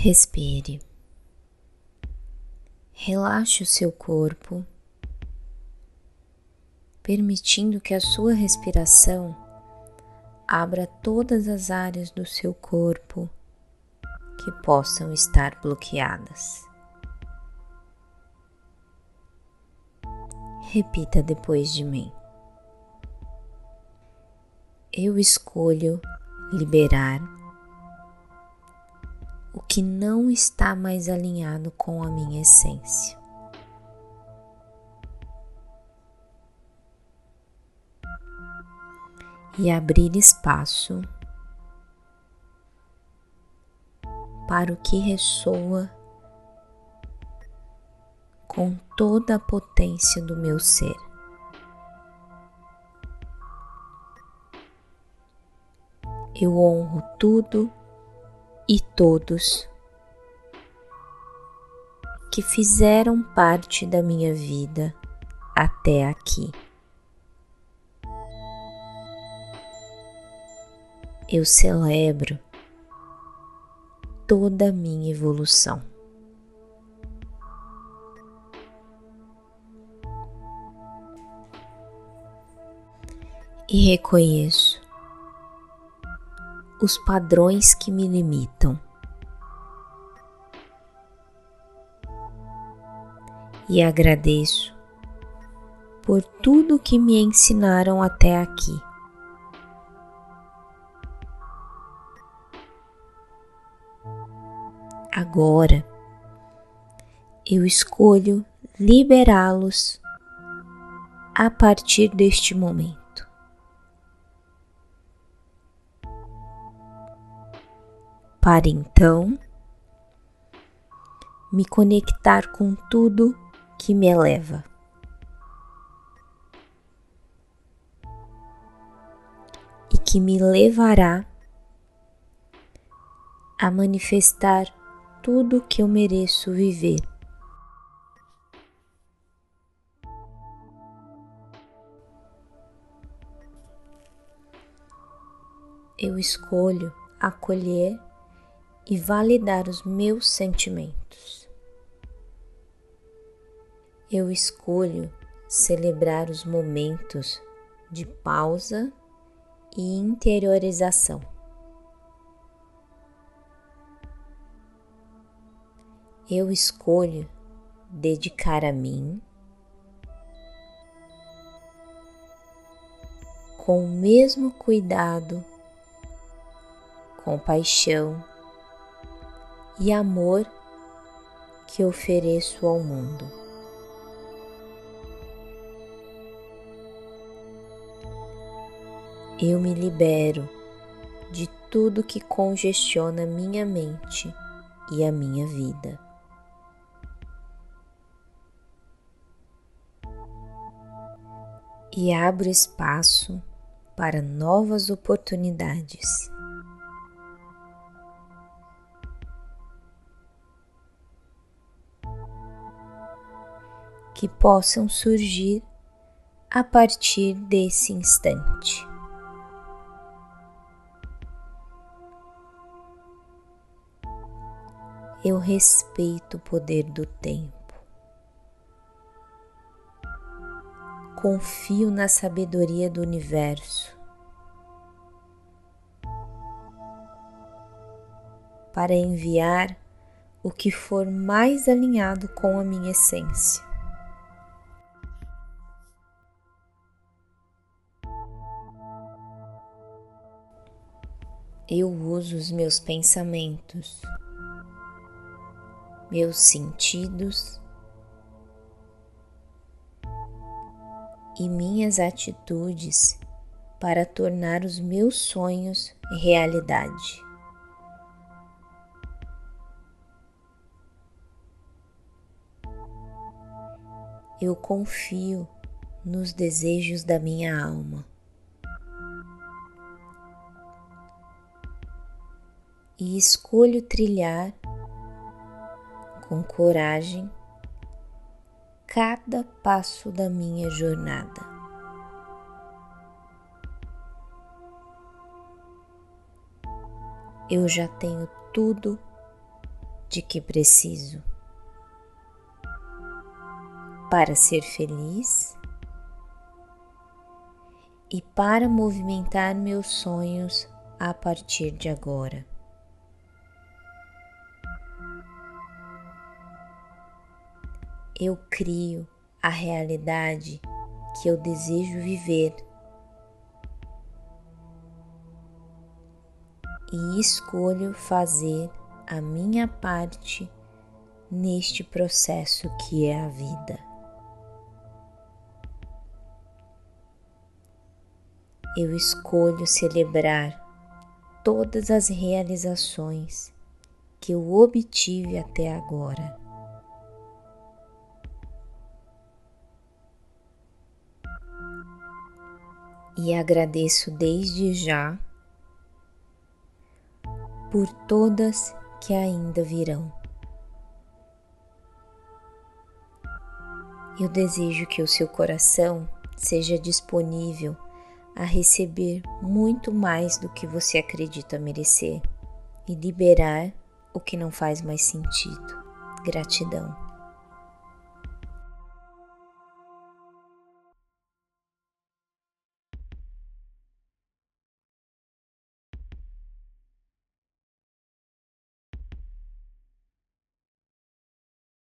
Respire. Relaxe o seu corpo, permitindo que a sua respiração abra todas as áreas do seu corpo que possam estar bloqueadas. Repita depois de mim. Eu escolho liberar que não está mais alinhado com a minha essência. E abrir espaço para o que ressoa com toda a potência do meu ser. Eu honro tudo e todos que fizeram parte da minha vida até aqui. Eu celebro toda a minha evolução. E reconheço os padrões que me limitam. E agradeço por tudo que me ensinaram até aqui. Agora eu escolho liberá-los a partir deste momento. Para então me conectar com tudo que me eleva. E que me levará a manifestar tudo que eu mereço viver. Eu escolho acolher e validar os meus sentimentos. Eu escolho celebrar os momentos de pausa e interiorização. Eu escolho dedicar a mim com o mesmo cuidado, compaixão e amor que ofereço ao mundo. Eu me libero de tudo que congestiona minha mente e a minha vida. E abro espaço para novas oportunidades. Que possam surgir a partir desse instante. Eu respeito o poder do tempo. Confio na sabedoria do universo. Para enviar o que for mais alinhado com a minha essência. Eu uso os meus pensamentos, meus sentidos e minhas atitudes para tornar os meus sonhos realidade. Eu confio nos desejos da minha alma. E escolho trilhar com coragem cada passo da minha jornada. Eu já tenho tudo de que preciso para ser feliz e para movimentar meus sonhos a partir de agora. Eu crio a realidade que eu desejo viver e escolho fazer a minha parte neste processo que é a vida. Eu escolho celebrar todas as realizações que eu obtive até agora. E agradeço desde já por todas que ainda virão. Eu desejo que o seu coração seja disponível a receber muito mais do que você acredita merecer e liberar o que não faz mais sentido. Gratidão.